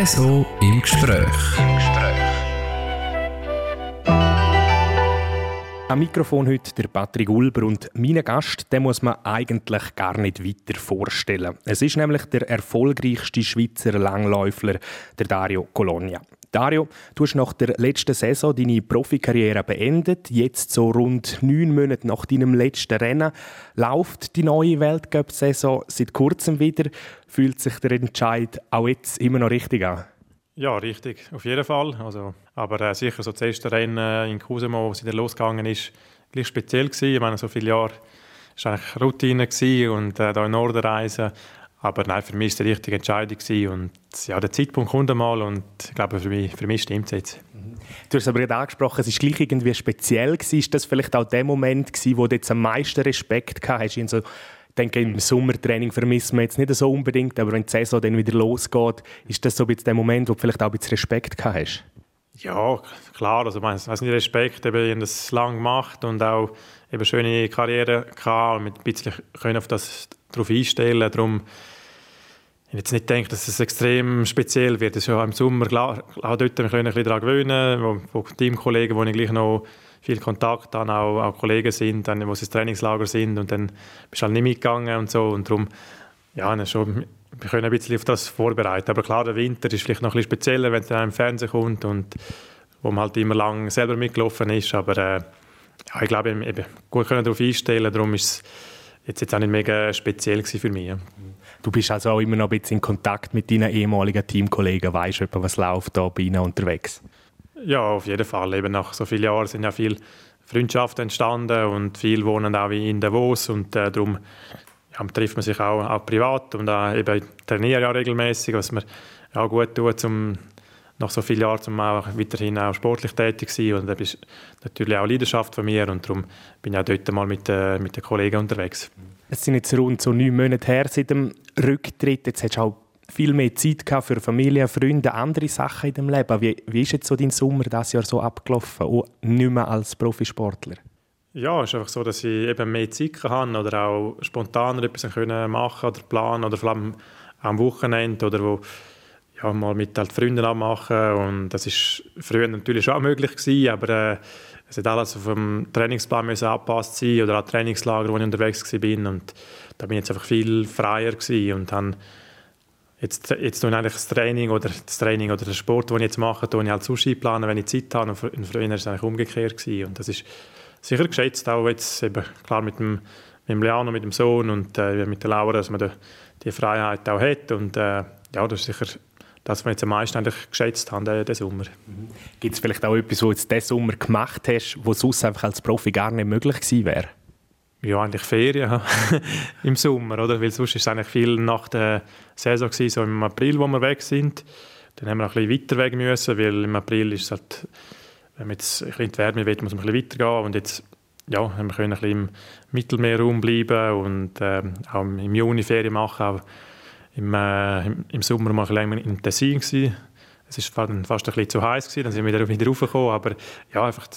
Espresso im Gespräch. Im Gespräch. Am Mikrofon heute der Patrick Ulber und meinen Gast, den muss man eigentlich gar nicht weiter vorstellen. Es ist nämlich der erfolgreichste Schweizer Langläufler, der Dario Colonia. Dario, du hast nach der letzten Saison deine Profikarriere beendet. Jetzt, so rund neun Monate nach deinem letzten Rennen, läuft die neue Weltcup-Saison seit kurzem wieder. Fühlt sich der Entscheid auch jetzt immer noch richtig an? Ja, richtig, auf jeden Fall. Also, aber äh, sicher so das erste Rennen in Kusemo, wo es wieder losgegangen ist, gleich speziell gewesen. Ich meine, so viele Jahre war eigentlich Routine und äh, da in Norden reisen aber nein, für mich war es die richtige Entscheidung und ja, der Zeitpunkt kommt einmal und ich glaube, für mich, für mich stimmt es jetzt. Du hast es aber gerade angesprochen, es war gleich irgendwie speziell. Gewesen. Ist das vielleicht auch der Moment, gewesen, wo du jetzt am meisten Respekt gehabt hast? So, ich denke, im Sommertraining vermisst man jetzt nicht so unbedingt, aber wenn die Saison dann wieder losgeht, ist das so ein bisschen der Moment, wo du vielleicht auch ein bisschen Respekt gehabt hast? Ja, klar. Also, ich weiß nicht, Respekt, eben, ich habe das lange gemacht und auch eben schöne Karriere gehabt und mit ein bisschen können auf das darauf einstellen. Darum ich jetzt nicht denke, dass es extrem speziell wird. Es ist ja im Sommer klar, auch dort wir können ein bisschen daran gewöhnen, wo, wo Teamkollegen, wo ich gleich noch viel Kontakt habe, auch, auch Kollegen sind, dann, wo sie ins Trainingslager sind und dann bist du halt nicht mitgegangen und so und darum, ja, schon, wir können ein bisschen auf das vorbereiten. Aber klar, der Winter ist vielleicht noch ein bisschen spezieller, wenn es dann im Fernsehen kommt und wo man halt immer lang selber mitgelaufen ist, aber äh, ja, ich glaube, eben, gut darauf einstellen, darum ist es jetzt, jetzt auch nicht mega speziell für mich. Du bist also auch immer noch ein bisschen in Kontakt mit deinen ehemaligen Teamkollegen, weißt du, was läuft da bei ihnen unterwegs? Ja, auf jeden Fall. Eben nach so vielen Jahren sind ja viele Freundschaften entstanden und viele wohnen auch in Davos und äh, darum ja, trifft man sich auch, auch privat und auch eben trainiere ja regelmäßig, was mir auch gut tut, um nach so vielen Jahren um auch weiterhin auch sportlich tätig zu sein und das ist natürlich auch Leidenschaft von mir und darum bin ich auch dort mal mit, äh, mit den Kollegen unterwegs. Es sind jetzt rund so neun Monate her seit dem Rücktritt. Jetzt hast du auch viel mehr Zeit gehabt für Familie, Freunde, andere Sachen in deinem Leben. Wie, wie ist jetzt so dein Sommer das Jahr so abgelaufen, auch nicht mehr als Profisportler? Ja, es ist einfach so, dass ich eben mehr Zeit hatte oder auch spontaner etwas können machen oder planen oder vor allem am Wochenende oder wo ja, mal mit halt Freunden abmachen und das ist früher natürlich schon auch möglich gewesen, aber äh, es hat alles auf dem Trainingsplan müssen angepasst sein oder auch Trainingslager, wo ich unterwegs war und da bin ich jetzt einfach viel freier und habe jetzt, jetzt tue ich eigentlich das Training oder das Training oder den Sport, den ich jetzt mache, tue ich halt planen, wenn ich Zeit habe. Und früher war es eigentlich umgekehrt und das ist sicher geschätzt, auch jetzt eben klar mit dem, mit dem Leano, mit dem Sohn und äh, mit der Laura, dass man die, die Freiheit auch hat. Und äh, ja, das ist sicher das, was wir jetzt am meisten eigentlich geschätzt haben, den, den Sommer. Gibt es vielleicht auch etwas, was du jetzt diesen Sommer gemacht hast, was sonst einfach als Profi gar nicht möglich gewesen wäre? Ja, eigentlich Ferien im Sommer, oder? Weil sonst ist es eigentlich viel nach der Saison gewesen, so im April, wo wir weg sind. Dann haben wir noch ein bisschen weiter weg müssen, weil im April ist es halt, wenn man jetzt ein bisschen in die Wärme will, muss man ein bisschen weitergehen und jetzt ja, wir können ein bisschen im Mittelmeerraum bleiben und äh, auch im Juni Ferien machen. Aber im, äh, im, Sommer mal länger in Tessin gewesen. Es war fast ein bisschen zu heiß gewesen, dann sind wir wieder, raufgekommen, aber ja, einfach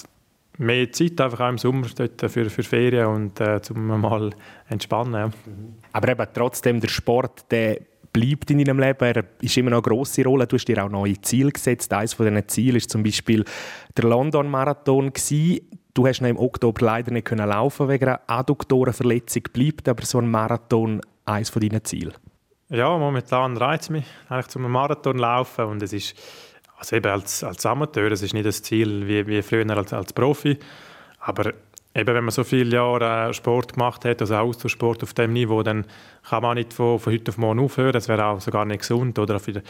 mehr Zeit einfach auch im Sommer dort für, für Ferien und äh, zum mal entspannen. Ja. Aber eben trotzdem, der Sport, der bleibt in deinem Leben, er ist immer noch eine grosse Rolle. Du hast dir auch neue Ziele gesetzt. Eines von diesen Zielen war zum Beispiel der London-Marathon. Du hast im Oktober leider nicht laufen wegen einer Adduktorenverletzung. Bleibt aber so ein Marathon eines von deinen? Ja, momentan reizt mich eigentlich zum Marathon laufen und es ist also eben als, als Amateur, es ist nicht das Ziel wie, wie früher als, als Profi, aber eben wenn man so viele Jahre äh, Sport gemacht hat, also Austauschsport auf dem Niveau, dann kann man nicht von, von heute auf morgen aufhören, das wäre auch sogar nicht gesund oder für,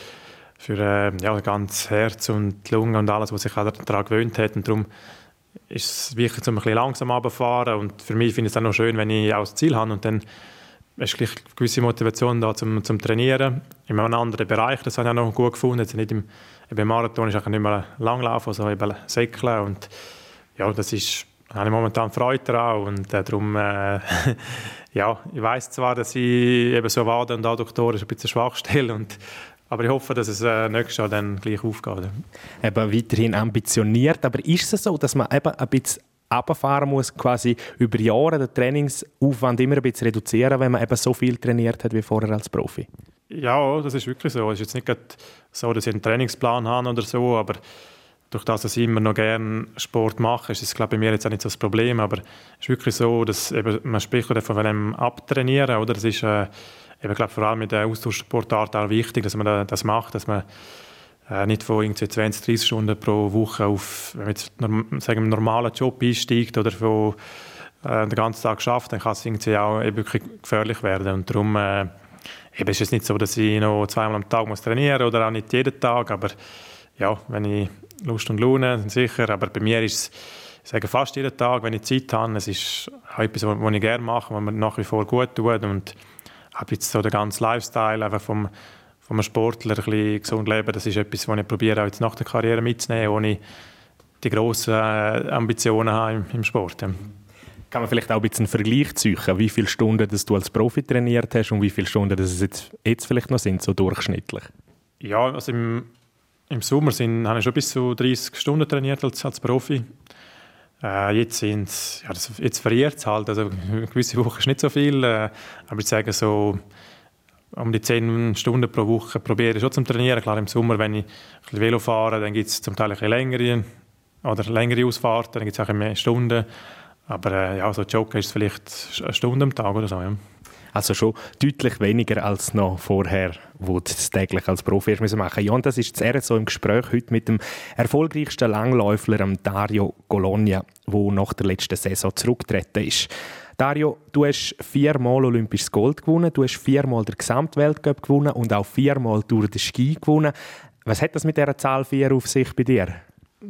für äh, ja, ganz Herz und Lunge und alles, was sich daran gewöhnt hat und darum ist es wichtig, um ein bisschen langsam runterzufahren und für mich finde ich es auch noch schön, wenn ich auch das Ziel habe und dann ist gleich eine gewisse Motivation da zum, zum Trainieren. In einem anderen Bereich, das habe ich auch noch gut gefunden. Jetzt nicht im, im Marathon ist nicht mehr Langlaufen, sondern eben Säckeln. Und ja, das ist, da habe ich momentan Freude daran. Und äh, darum, äh, ja, ich weiß zwar, dass ich eben so Waden und Adduktoren ein bisschen schwach stelle. Und, aber ich hoffe, dass es äh, nächstes Jahr dann gleich aufgeht. Eben weiterhin ambitioniert. Aber ist es so, dass man eben ein bisschen runterfahren muss, quasi über Jahre den Trainingsaufwand immer ein bisschen reduzieren, wenn man eben so viel trainiert hat wie vorher als Profi? Ja, das ist wirklich so. Es ist jetzt nicht so, dass ich einen Trainingsplan habe oder so, aber durch das, dass ich immer noch gerne Sport mache, ist es glaube bei mir jetzt auch nicht so das Problem, aber es ist wirklich so, dass eben, man spricht von einem Abtrainieren, oder? Das ist äh, eben, glaube vor allem mit der Austauschsportart auch wichtig, dass man das macht, dass man äh, nicht von irgendwie 20, 30 Stunden pro Woche auf, wenn man jetzt sagen, einen normalen Job einsteigt oder von äh, den ganzen Tag schafft, dann kann es irgendwie auch eben wirklich gefährlich werden. Und darum äh, eben ist es nicht so, dass ich noch zweimal am Tag muss trainieren oder auch nicht jeden Tag, aber ja, wenn ich Lust und Laune, dann sicher, aber bei mir ist es ich sage fast jeden Tag, wenn ich Zeit habe, es ist etwas, was ich gerne mache, was mir nach wie vor gut tut. Und habe jetzt so den ganzen Lifestyle einfach vom, vom Sportler ein bisschen gesund leben, das ist etwas, was ich probiere auch jetzt nach der Karriere mitzunehmen, ohne die grossen äh, Ambitionen habe im, Sport. Ja. Kann man vielleicht auch ein bisschen einen Vergleich ziehen, wie viele Stunden dass du als Profi trainiert hast und wie viele Stunden das es jetzt, jetzt vielleicht noch sind, so durchschnittlich? Ja, also im, im Sommer sind, habe ich schon bis zu 30 Stunden trainiert als, als Profi. Äh, jetzt sind ja, das, jetzt variiert es halt, also gewisse Wochen ist nicht so viel, äh, aber ich sage so um die 10 Stunden pro Woche probiere ich schon zum Trainieren. Klar, im Sommer, wenn ich ein Velo fahre, dann gibt es zum Teil ein längere oder längere Ausfahrten, dann gibt es auch mehr Stunden. Aber äh, ja, so Joggen ist vielleicht eine Stunde am Tag oder so. Ja. Also schon deutlich weniger als noch vorher, wo du das täglich als Profi machen musst. Ja, und das ist das so im Gespräch heute mit dem erfolgreichsten Langläufer, Dario Gologna, der nach der letzten Saison zurückgetreten ist. Dario, du hast viermal olympisches Gold gewonnen, du hast viermal den Gesamtweltcup gewonnen und auch viermal Tour de Ski gewonnen. Was hat das mit dieser Zahl 4 auf sich bei dir?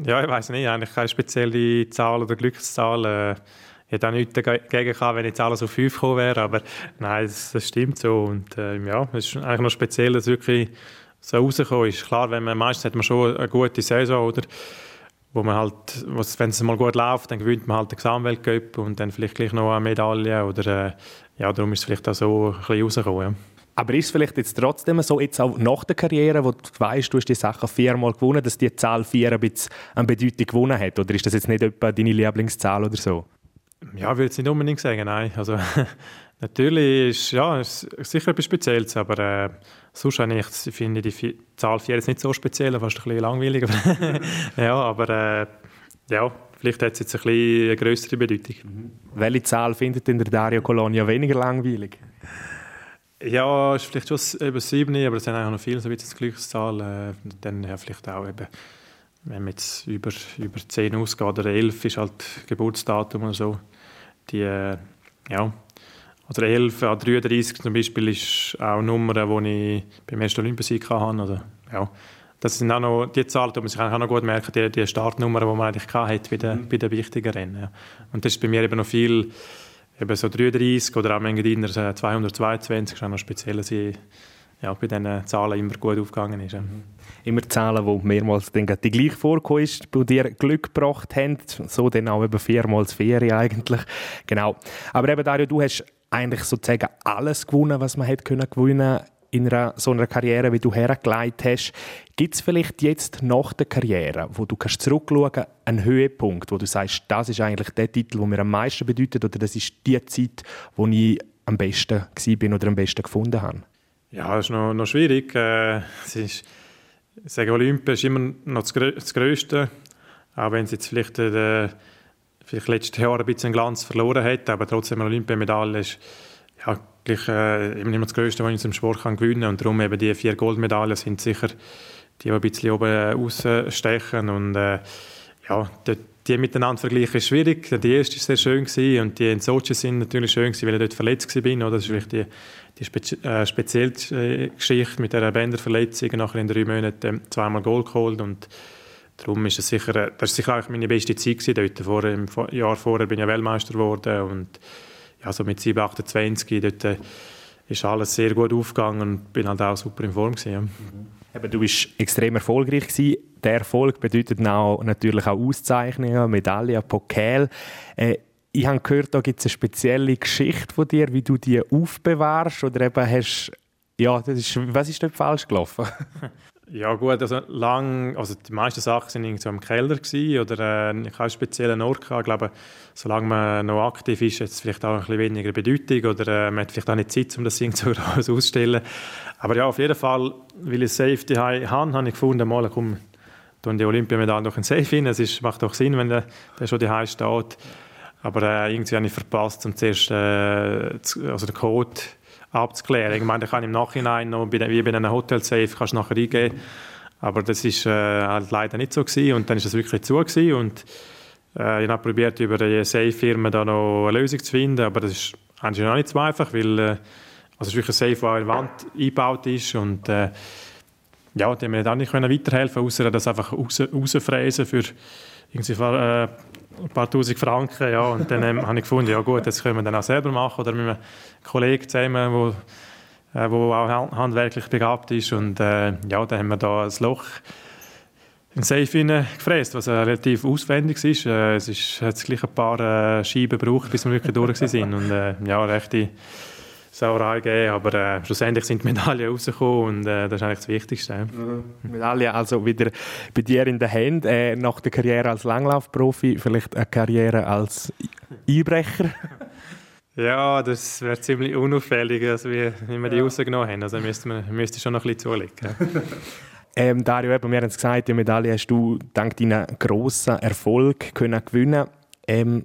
Ja, ich weiß nicht, eigentlich keine spezielle Zahl oder Glückszahl. Äh, ich hätte auch nichts dagegen gehabt, wenn jetzt alles auf 5 gekommen wäre, aber nein, das, das stimmt so. Und äh, ja, es ist eigentlich noch speziell, dass wirklich so rausgekommen ist. Klar, wenn man, meistens hat man schon eine gute Saison, oder? Wo man halt, wenn es mal gut läuft, dann gewinnt man halt den Gesamtweltcup und dann vielleicht gleich noch eine Medaille oder äh, ja, darum ist es vielleicht auch so ein bisschen rausgekommen. Ja. Aber ist es vielleicht jetzt trotzdem so, jetzt auch nach der Karriere, wo du weißt, du hast die Sache viermal gewonnen, dass die Zahl vier ein bisschen an Bedeutung gewonnen hat? Oder ist das jetzt nicht etwa deine Lieblingszahl oder so? Ja, ich würde es nicht unbedingt sagen, nein. Also, natürlich ist ja ist sicher etwas Spezielles, aber äh, sonst ich, finde ich die Zahl 4 jetzt nicht so speziell, fast ein bisschen langweilig. ja, aber äh, ja, vielleicht hat es jetzt ein bisschen eine größere Bedeutung. Mhm. Welche Zahl findet in der Dario Colonia weniger langweilig? Ja, ist vielleicht schon eben 7, aber das sind eigentlich noch viele, so wie das Glückszahl. Äh, dann ja, vielleicht auch eben, wenn man jetzt über, über 10 ausgeht, oder 11 ist halt Geburtsdatum oder so. Die, ja, oder 11 an 33 zum Beispiel ist auch eine Nummer, die ich beim ersten Olympiasieg hatte. Also, ja, das sind auch noch die Zahlen, die man sich auch noch gut merken, die, die Startnummer, die man eigentlich hatte bei den, mhm. bei den wichtigen Rennen. Ja. Und das ist bei mir eben noch viel eben so 33 oder auch manchmal 222 ist auch noch speziell, ja, bei diesen Zahlen immer gut aufgegangen ist. Mhm. Immer Zahlen, die mehrmals dann die gleich vorkommen ist, die dir Glück gebracht haben, so dann auch eben viermal Ferien eigentlich. Genau. Aber eben Dario, du hast eigentlich sozusagen alles gewonnen, was man hätte können in einer, so einer Karriere, wie du hergeleitet hast. Gibt es vielleicht jetzt nach der Karriere, wo du kannst zurückschauen einen Höhepunkt, wo du sagst, das ist eigentlich der Titel, der mir am meisten bedeutet oder das ist die Zeit, wo ich am besten bin oder am besten gefunden habe? Ja, das ist noch, noch schwierig. Äh, es ist, ich sage, Olympia ist immer noch das, Größte, auch wenn es jetzt vielleicht, äh, vielleicht letztes Jahr ein bisschen Glanz verloren hat, aber trotzdem eine Olympiamedaille ist ja, gleich, äh, immer das Größte, was ich in unserem Sport kann gewinnen kann. Und darum eben die vier Goldmedaillen sind sicher die, die ein bisschen oben rausstechen. Und äh, ja, die, die miteinander vergleichen ist schwierig. Die erste war sehr schön und die in Sochi sind natürlich schön weil ich dort verletzt war. Das ist vielleicht die, die spezi äh, spezielle äh, Geschichte mit der Bänderverletzung. Nachher in drei Monaten zweimal Gold geholt und Darum ist es sicher, äh, das ist sicher auch meine beste Zeit dort. Vor, Im Jahr vorher bin ich ja Weltmeister geworden und also mit 7, 28, dort äh, ist alles sehr gut aufgegangen und bin halt auch super in Form gewesen. Ja. Mhm. Eben, du bist extrem erfolgreich gewesen. Der Erfolg bedeutet auch, natürlich auch Auszeichnungen, Medaillen, Pokal. Äh, ich habe gehört, da gibt es eine spezielle Geschichte von dir, wie du die aufbewahrst oder eben hast ja, das ist, was ist dort falsch gelaufen? Ja gut, also lang, also die meisten Sachen waren so im Keller gewesen, oder äh, keinen speziellen Ort gehabt. Ich glaube, solange man noch aktiv ist, hat es vielleicht auch ein bisschen weniger Bedeutung oder äh, man hat vielleicht auch nicht Zeit, um das Ding so auszustellen. Aber ja, auf jeden Fall, weil ich Safety habe, habe ich gefunden, mal komm, tun die Olympiamedaille noch ein Safe hin. Es ist, macht auch Sinn, wenn der, der schon die steht. Aber äh, irgendwie habe ich verpasst, um zuerst äh, also den Code abzuklären. Ich meine, ich kann im Nachhinein noch, wie bei einem Hotel-Safe, kannst du nachher eingeben. Aber das ist äh, halt leider nicht so gewesen. Und dann ist es wirklich zu gewesen. Und äh, ich habe probiert, über die Safe-Firma da noch eine Lösung zu finden. Aber das ist eigentlich noch nicht so einfach, weil äh, also es ist wirklich ein Safe, der in die Wand eingebaut ist. Und äh, ja, die haben mir dann nicht weiterhelfen außer das einfach raus, rausfräsen für irgendwie äh, ein paar tausend Franken. Ja. Und dann ähm, habe ich gefunden, ja gut, das können wir dann auch selber machen oder mit einem Kollegen zusammen, wo, äh, wo auch handwerklich begabt ist. Und äh, ja, dann haben wir da ein Loch in Safe gefräst, was äh, relativ aufwendig ist. Äh, es ist, hat gleich ein paar äh, Scheiben gebraucht, bis wir wirklich durch waren. Und äh, ja, rechte Sauerei gegeben, aber äh, schlussendlich sind die Medaillen rausgekommen und äh, das ist eigentlich das Wichtigste. Mhm. Medaille also wieder bei dir in der Hand, äh, nach der Karriere als Langlaufprofi vielleicht eine Karriere als Einbrecher? Ja, das wäre ziemlich unauffällig, also wie, wie wir die ja. rausgenommen haben. Also müsste man müsste schon noch ein bisschen zulegen. ähm, Dario, eben, wir haben es gesagt, die Medaille hast du dank deinen grossen Erfolg können gewinnen ähm,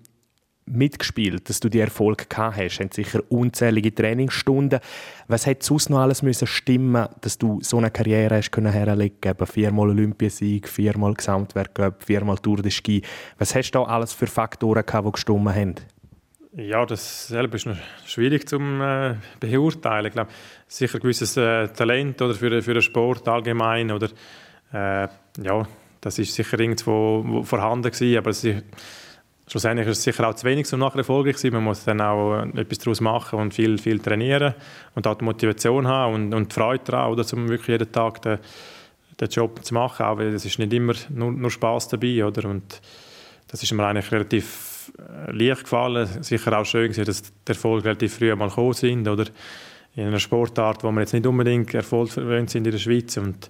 mitgespielt, dass du die Erfolg gehabt hast? Haben sicher unzählige Trainingsstunden. Was hätte sonst noch alles müssen stimmen, dass du so eine Karriere hast können herlegen? viermal Olympiasieg, viermal Gesamtwerk, viermal Tour de Ski. Was hast du da alles für Faktoren gehabt, die gestimmt haben? Ja, das selber ist noch schwierig zu äh, beurteilen. Ich glaube, sicher ein gewisses äh, Talent oder für, für den Sport allgemein oder äh, ja, das ist sicher irgendwo vorhanden gewesen, aber es schlussendlich ist es sicher auch zu wenig, um nachher erfolgreich zu sein. Man muss dann auch äh, etwas daraus machen und viel, viel trainieren und auch die Motivation haben und, und die Freude daran, oder, um wirklich jeden Tag den, den Job zu machen, auch weil es ist nicht immer nur, nur Spaß dabei, oder? Und das ist mir eigentlich relativ äh, leicht gefallen. Sicher auch schön gewesen, dass der Erfolg relativ früh mal gekommen sind, oder? In einer Sportart, wo wir jetzt nicht unbedingt erfolgverwöhnt sind in der Schweiz und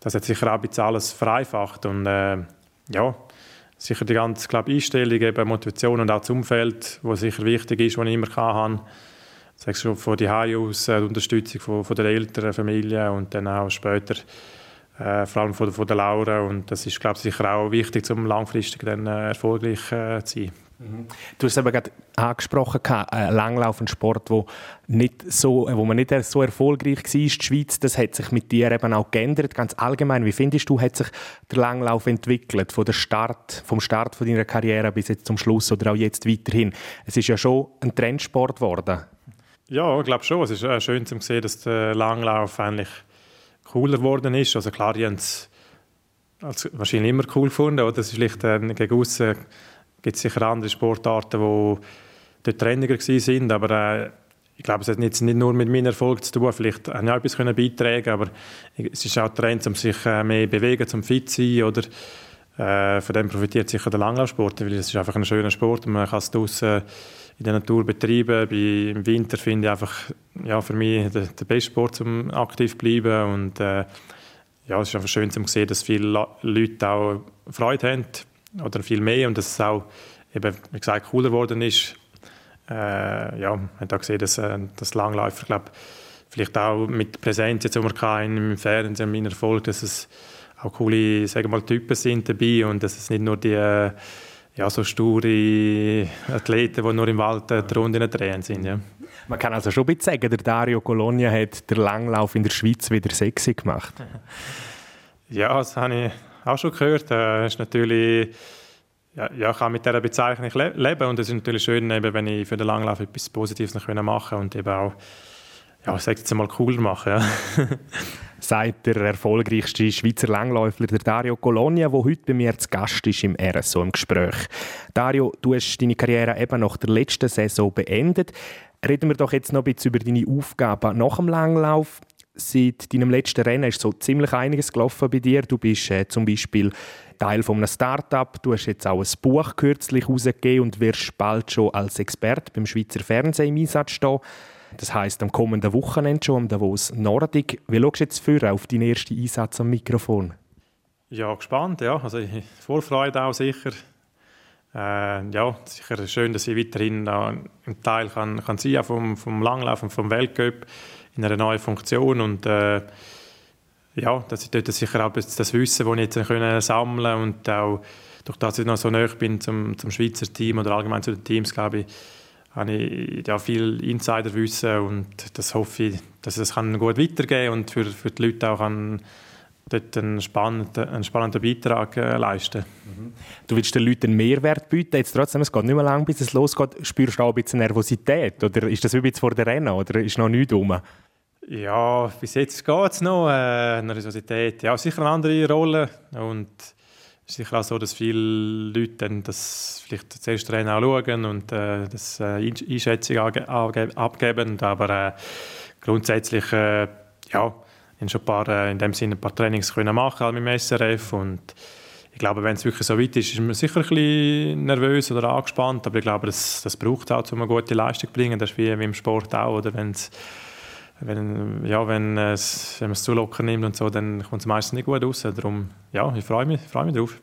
das hat sicher auch ein bisschen alles vereinfacht und äh, ja, sicher die ganze glaub, Einstellung, eben Motivation und auch das Umfeld, was sicher wichtig ist, was ich immer hatte. Sagst schon von die aus, äh, die Unterstützung von, von der Eltern, Familie und dann auch später äh, vor allem von, von der Laura und das ist glaube ich sicher auch wichtig, um langfristig dann äh, erfolgreich äh, zu sein. Du hast es eben gerade angesprochen, ein Langlauf, ein Sport, wo, nicht so, wo man nicht so erfolgreich war. Die Schweiz, das hat sich mit dir eben auch geändert. Ganz allgemein, wie findest du, hat sich der Langlauf entwickelt, von der Start, vom Start von deiner Karriere bis jetzt zum Schluss oder auch jetzt weiterhin? Es ist ja schon ein Trendsport geworden. Ja, ich glaube schon. Es ist äh, schön zu sehen, dass der Langlauf eigentlich cooler geworden ist. Also klar, die haben es wahrscheinlich immer cool gefunden. Oder? Das ist vielleicht äh, gegen aussen gibt sicher andere Sportarten, die dort trendiger sind, aber äh, ich glaube, es hat jetzt nicht nur mit meinem Erfolg zu tun. Vielleicht habe ich auch etwas beitragen aber es ist auch Trend, um sich äh, mehr zu bewegen, zum fit zu sein oder äh, von dem profitiert sicher der Langlaufsport, weil es ist einfach ein schöner Sport und man kann es draussen in der Natur betreiben. Bei, Im Winter finde ich einfach ja, für mich der, der beste Sport, um aktiv zu bleiben und äh, ja, es ist einfach schön zu sehen, dass viele Leute auch Freude haben oder viel mehr und dass es auch eben, wie gesagt, cooler geworden ist. Äh, ja, man hat auch gesehen, dass äh, das Langläufer, glaube vielleicht auch mit Präsenz jetzt, die wir im Fernsehen, im Erfolg, dass es auch coole, sagen mal, Typen sind dabei und dass es nicht nur die äh, ja, so sture Athleten, die nur im Wald äh, die Runden drehen sind. Ja. Man kann also schon ein bisschen sagen, der Dario Colonia hat den Langlauf in der Schweiz wieder sexy gemacht. Ja, das habe ich auch schon gehört. Äh, ist natürlich, ja, ja, ich kann mit dieser Bezeichnung le leben und es ist natürlich schön, eben, wenn ich für den Langlauf etwas Positives noch machen kann und eben auch, ja, sage jetzt mal, cooler machen. Ja. sagt der erfolgreichste Schweizer Langläufer, der Dario Colonia, der heute bei mir zu Gast ist im RSO im Gespräch. Dario, du hast deine Karriere eben nach der letzten Saison beendet. Reden wir doch jetzt noch ein bisschen über deine Aufgaben nach dem Langlauf seit deinem letzten Rennen ist so ziemlich einiges gelaufen bei dir. Du bist äh, zum Beispiel Teil von einem Start-up. Du hast jetzt auch ein Buch kürzlich herausgegeben und wirst bald schon als Experte beim Schweizer Fernsehen im Einsatz stehen. Das heisst, am kommenden Wochenende schon am Davos Nordic. Wie schaust du jetzt für auf deinen ersten Einsatz am Mikrofon? Ja, gespannt, ja. Also Vorfreude auch sicher. Äh, ja, sicher schön, dass ich weiterhin ein Teil kann, kann sein vom, vom Langlauf und vom Weltcup in einer neuen Funktion und äh, ja, dass ich dort sicher auch das Wissen, das ich jetzt können sammeln und auch durch das ich noch so nahe bin zum, zum Schweizer Team oder allgemein zu den Teams, glaube ich, habe ich ja viel Insiderwissen und das hoffe ich, dass es kann gut weitergehen und für, für die Leute auch kann dort einen spannenden, einen spannenden Beitrag äh, leisten. Mhm. Du willst den Leuten einen Mehrwert bieten, jetzt trotzdem, es geht nicht mehr lang, bis es losgeht. Spürst du auch ein bisschen Nervosität oder ist das wie vor der Rennen oder ist noch nichts rum? Ja, bis jetzt geht es noch. Äh, Nervosität, ja, sicher eine andere Rolle. Und es ist sicher auch so, dass viele Leute dann das vielleicht das erste Rennen auch schauen und äh, das äh, Einschätzung abgeben, aber äh, grundsätzlich, äh, ja, ich schon ein paar, äh, in dem Sinne ein paar Trainings können machen mit dem SRF und ich glaube, wenn es wirklich so weit ist, ist man sicher ein bisschen nervös oder angespannt, aber ich glaube, das, das braucht auch, um eine gute Leistung zu bringen. Das ist wie, wie im Sport auch, oder? Wenn's, wenn, ja, wenn, es, wenn man es zu locker nimmt und so, dann kommt es meistens nicht gut raus. Darum, ja, ich freue mich, freue mich drauf.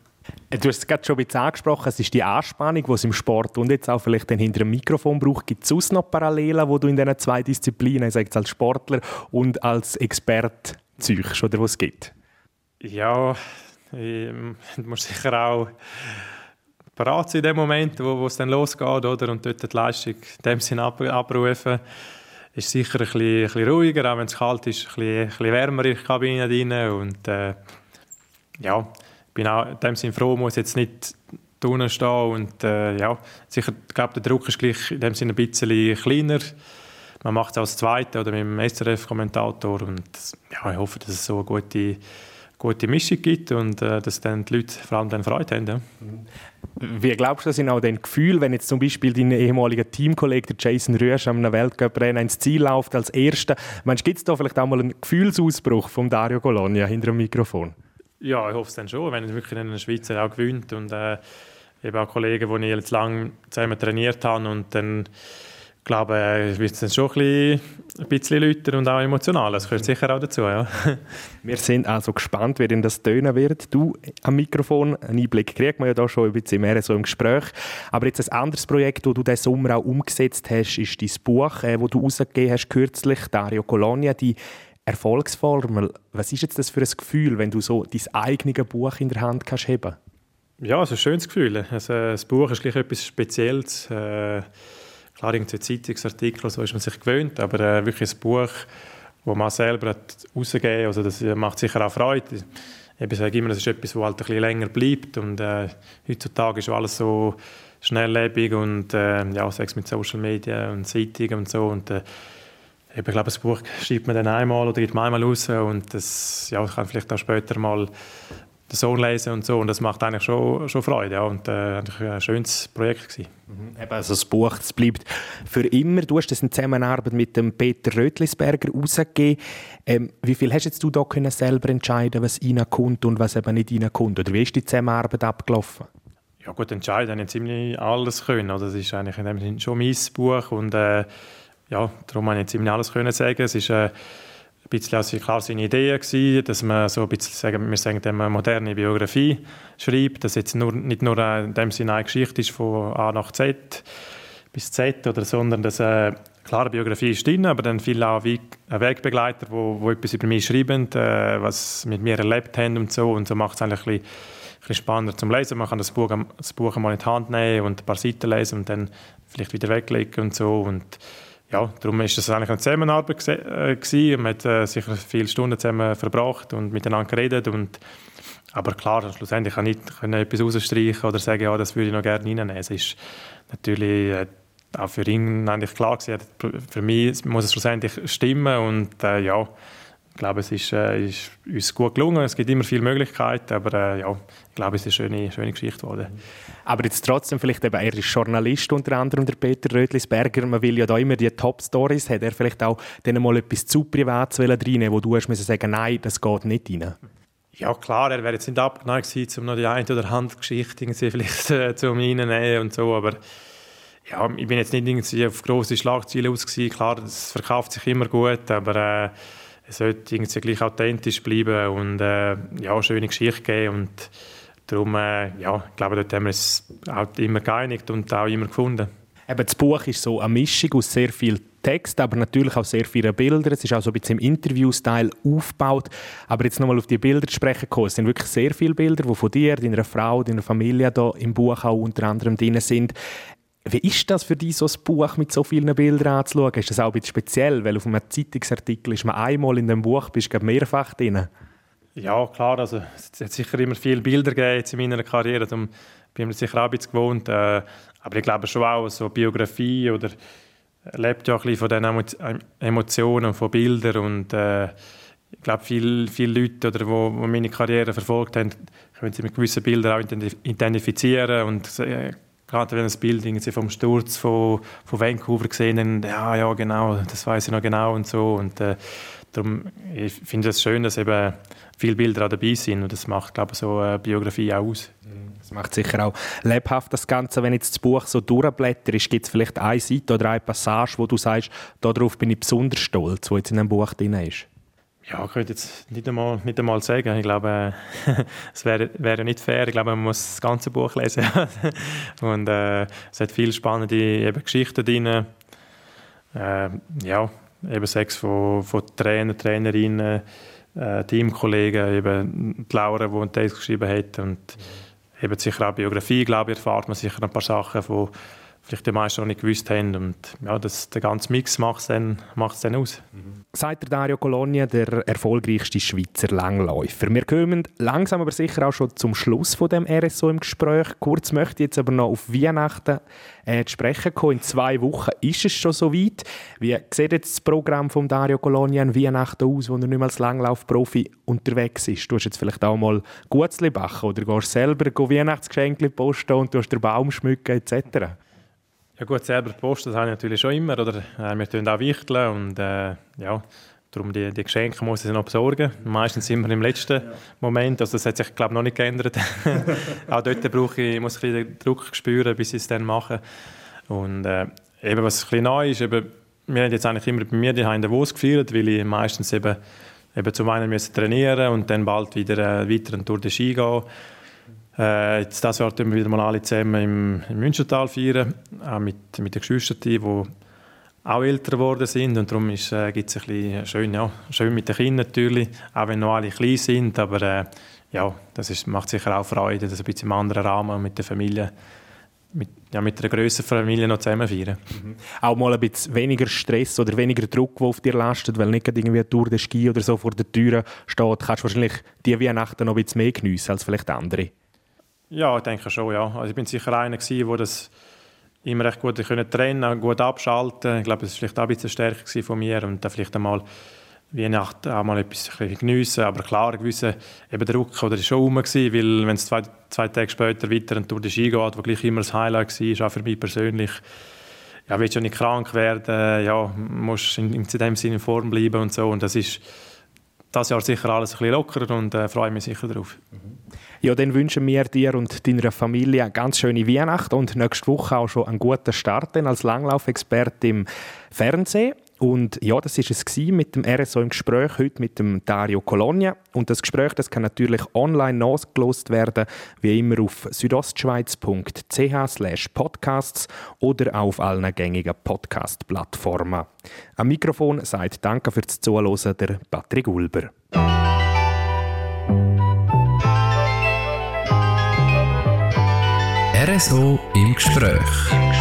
Äh, du hast es gerade schon ein bisschen angesprochen, es ist die Anspannung, die es im Sport und jetzt auch vielleicht dann hinter dem Mikrofon braucht. Gibt es sonst noch Parallelen, wo du in diesen zwei Disziplinen, ich als Sportler und als Experte ziehst oder was es gibt? Ja, ich, du musst sicher auch bereit sein in dem Moment, wo, wo es dann losgeht oder? und dort die Leistung in dem Sinne ab, abrufen. Ist sicher ein bisschen, ein bisschen ruhiger, auch wenn es kalt ist, ein bisschen, ein bisschen wärmer in der Kabine drin. Und äh, ja, bin auch in dem Sinne froh, muss jetzt nicht drinnen stehen. Und äh, ja, sicher, ich glaube, der Druck ist gleich in dem Sinne ein bisschen kleiner. Man macht es als Zweite oder mit dem SRF-Kommentator und ja, ich hoffe, dass es so eine gute, gute Mischung gibt und äh, dass dann die Leute vor allem dann Freude haben. Ja. Wie glaubst du, dass in auch dein Gefühl, wenn jetzt zum Beispiel dein ehemaliger Teamkollege Jason Rüsch am Weltcup-Rennen ins Ziel läuft als Erster, gibt es da vielleicht auch mal einen Gefühlsausbruch von Dario Colonia hinter dem Mikrofon? Ja, ich hoffe es dann schon, wenn ich wirklich in der Schweiz auch gewinnt und äh, eben auch Kollegen, die ich jetzt lange zusammen trainiert habe und dann glaube äh, wird es dann schon ein bisschen, lauter und auch emotional. Das gehört sicher auch dazu, ja. Wir sind also gespannt, wie denn das tönen wird. Du am Mikrofon, einen Einblick kriegt man ja da schon ein bisschen mehr so im Gespräch. Aber jetzt ein anderes Projekt, das du diesen Sommer auch umgesetzt hast, ist dein Buch, äh, das du rausgegeben hast kürzlich, Dario Colonia, die Erfolgsformel. Was ist jetzt das für ein Gefühl, wenn du so dein eigenes Buch in der Hand kannst haben? Ja, es ist ein schönes Gefühl. Also, das Buch ist gleich etwas Spezielles. Äh, klar, irgendein Zeitungsartikel, so ist man sich gewöhnt, aber äh, wirklich ein Buch, das man selber rausgeben hat, also das macht sicher auch Freude. Ich sage immer, das ist etwas, das halt ein bisschen länger bleibt und äh, heutzutage ist alles so schnelllebig und äh, ja, sechs mit Social Media und Zeitungen und so und äh, ich glaube, das Buch schreibt man dann einmal oder gibt man einmal raus und das ja, kann vielleicht auch später mal den Sohn lesen und so und das macht eigentlich schon, schon Freude ja, und äh, ein schönes Projekt gewesen. Mhm. Eben, also das Buch das bleibt für immer. Du hast das in Zusammenarbeit mit dem Peter Rötlisberger rausgegeben. Ähm, wie viel hast jetzt du da können selber entscheiden, was reinkommt und was eben nicht reinkommt? Oder wie ist die Zusammenarbeit abgelaufen? Ja gut, entscheiden habe ich ziemlich alles können. Also, das ist eigentlich in dem Sinne schon mein Buch und äh, ja, darum habe ich ziemlich alles können sagen. Es ist äh, ein bisschen also klar seine Idee gewesen, dass man so ein bisschen, sagen, wir sagen, eine moderne Biografie schreibt, dass jetzt nur, nicht nur in dem Sinne eine Geschichte ist von A nach Z bis Z, oder, sondern dass eine Biografie ist drin, aber dann viel auch Weg, Wegbegleiter, wo, wo etwas über mich schreiben, äh, was mit mir erlebt haben und so, und so macht es eigentlich ein bisschen, ein bisschen spannender zum Lesen. Man kann das Buch, das Buch einmal in die Hand nehmen und ein paar Seiten lesen und dann vielleicht wieder weglegen und so und ja, darum ist das eigentlich eine Zusammenarbeit äh, gewesen. Man hat äh, sicher viele Stunden zusammen verbracht und miteinander geredet und aber klar, schlussendlich kann ich nicht etwas rausstreichen oder sagen, ja, das würde ich noch gerne reinnehmen. Es ist natürlich äh, auch für ihn eigentlich klar gewesen, für mich muss es schlussendlich stimmen und äh, ja, ich glaube, es ist, äh, ist, uns gut gelungen. Es gibt immer viele Möglichkeiten, aber äh, ja, ich glaube, es ist eine schöne, schöne Geschichte geworden. Aber jetzt trotzdem vielleicht eben, er ist Journalist unter anderem, der Peter Rötlisberger. Man will ja da immer die Top-Stories. Hat er vielleicht auch denen mal etwas zu privat reinnehmen, wo du hast müssen sagen, nein, das geht nicht rein? Ja klar, er wäre jetzt nicht abgeneigt gewesen, um noch die eine oder andere Geschichte vielleicht äh, zu reinnehmen und so, aber ja, ich bin jetzt nicht irgendwie auf grosse Schlagzeilen aus gewesen. Klar, es verkauft sich immer gut, aber äh, es sollte irgendwie gleich authentisch bleiben und äh, ja, eine schöne Geschichte geben und darum, äh, ja, ich glaube, dort haben wir es auch immer geeinigt und auch immer gefunden. Eben, das Buch ist so eine Mischung aus sehr viel Text, aber natürlich auch sehr viele Bilder. Es ist auch so ein bisschen im Interview-Style aufgebaut. Aber jetzt nochmal auf die Bilder zu sprechen gekommen. Es sind wirklich sehr viele Bilder, die von dir, deiner Frau, deiner Familie da im Buch auch unter anderem drin sind. Wie ist das für dich, so ein Buch mit so vielen Bildern anzuschauen? Ist das auch ein speziell? Weil auf einem Zeitungsartikel ist man einmal in dem Buch, bist du mehrfach drin. Ja, klar. Also, es hat sicher immer viele Bilder gegeben in meiner Karriere. Darum bin ich sicher auch ein gewohnt. Äh, aber ich glaube schon auch, so Biografie oder lebt ja ein bisschen von den Emotionen, von Bildern und äh, ich glaube, viele, viele Leute, oder, die, die meine Karriere verfolgt haben, können sich mit gewissen Bildern auch identifizieren und äh, gerade wenn das Bild irgendwie vom Sturz von, von Vancouver gesehen haben, ja, ja, genau, das weiß ich noch genau und so und äh, darum, ich finde es schön, dass eben viele Bilder auch dabei sind und das macht, glaube ich, so eine Biografie auch aus. Das macht sicher auch lebhaft das Ganze. Wenn jetzt das Buch so durchblätterst, gibt es vielleicht eine Seite oder eine Passage, wo du sagst, darauf bin ich besonders stolz, wo jetzt in einem Buch drin ist? Ja, ich könnte jetzt nicht einmal, nicht einmal sagen. Ich glaube, es wäre, wäre nicht fair. Ich glaube, man muss das ganze Buch lesen. Und äh, es hat viele spannende eben, Geschichten drin. Äh, ja, eben sechs von, von Trainer, Trainerinnen, äh, Teamkollegen, eben die Laura, die einen Text geschrieben hat. Und eben sicher auch Biografie, glaube ich, erfahrt man sicher ein paar Sachen, die vielleicht die meisten noch nicht gewusst haben. Und ja, das, der ganze Mix macht es dann, dann aus. Mhm. Sagt der Dario Colonia, der erfolgreichste Schweizer Langläufer. Wir kommen langsam aber sicher auch schon zum Schluss von dem RSO im Gespräch. Kurz möchte ich jetzt aber noch auf Weihnachten äh, zu sprechen kommen. In zwei Wochen ist es schon soweit. Wie sieht jetzt das Programm von Dario Colonia an Weihnachten aus, wo er nicht mehr als Langlaufprofi unterwegs ist? Du hast jetzt vielleicht auch mal Gutzli backen oder gehst selber Weihnachtsgeschenke posten und du hast den Baum schmücken etc. Ja gut, selber posten, das habe ich natürlich schon immer. Oder, äh, wir tun auch wichteln und äh, ja, darum die, die Geschenke muss ich noch besorgen. Meistens sind wir im letzten ja. Moment, also das hat sich glaube noch nicht geändert. auch dort brauche ich, muss ich ein bisschen den Druck spüren, bis ich es dann mache. Und äh, eben, was ein bisschen neu ist, eben, wir haben jetzt eigentlich immer bei mir die Hände Davos gefeiert, weil ich meistens eben, eben zum einen müssen trainieren und dann bald wieder äh, weiter Tour de Ski gehen äh, jetzt dieses Jahr wir wieder mal alle zusammen im, im Münchental feiern, auch mit, mit den Geschwistern, die auch älter geworden sind und darum äh, gibt es ein bisschen schön, ja, schön mit den Kindern natürlich, auch wenn noch alle klein sind, aber äh, ja, das ist, macht sicher auch Freude, das ein bisschen im anderen Rahmen mit der Familie mit, ja, mit einer grösseren Familie noch zusammen feiern. Mhm. Auch mal ein bisschen weniger Stress oder weniger Druck, der auf dir lastet, weil nicht irgendwie eine Tour de Ski oder so vor der Tür steht, kannst du wahrscheinlich die Weihnachten noch ein bisschen mehr geniessen als vielleicht andere. Ja, ich denke schon, ja. Also ich bin sicher einer gewesen, der das immer recht gut können trennen, gut abschalten. Ich glaube, das war vielleicht auch ein bisschen stärker von mir und dann vielleicht einmal Weihnachten auch mal etwas geniessen. Aber klar, ein gewisser eben Druck oder ist schon rum gewesen, weil wenn es zwei, zwei Tage später weiter Tour de Ski geht, wo gleich immer das Highlight war, auch für mich persönlich, ja, willst du nicht krank werden, ja, musst in, in dem Sinne in Form bleiben und so und das ist das Jahr sicher alles ein bisschen lockerer und äh, freue mich sicher darauf. Ja, dann wünschen wir dir und deiner Familie eine ganz schöne Weihnacht und nächste Woche auch schon einen guten Start als Langlaufexperte im Fernsehen. Und ja, das ist es mit dem RSO im Gespräch heute mit dem Dario Colonia. Und das Gespräch, das kann natürlich online nachgelost werden, wie immer auf südostschweiz.ch/podcasts oder auf allen gängigen Podcast-Plattformen. Am Mikrofon sagt Danke fürs Zuhören der Patrick Ulber. RSO im Gespräch.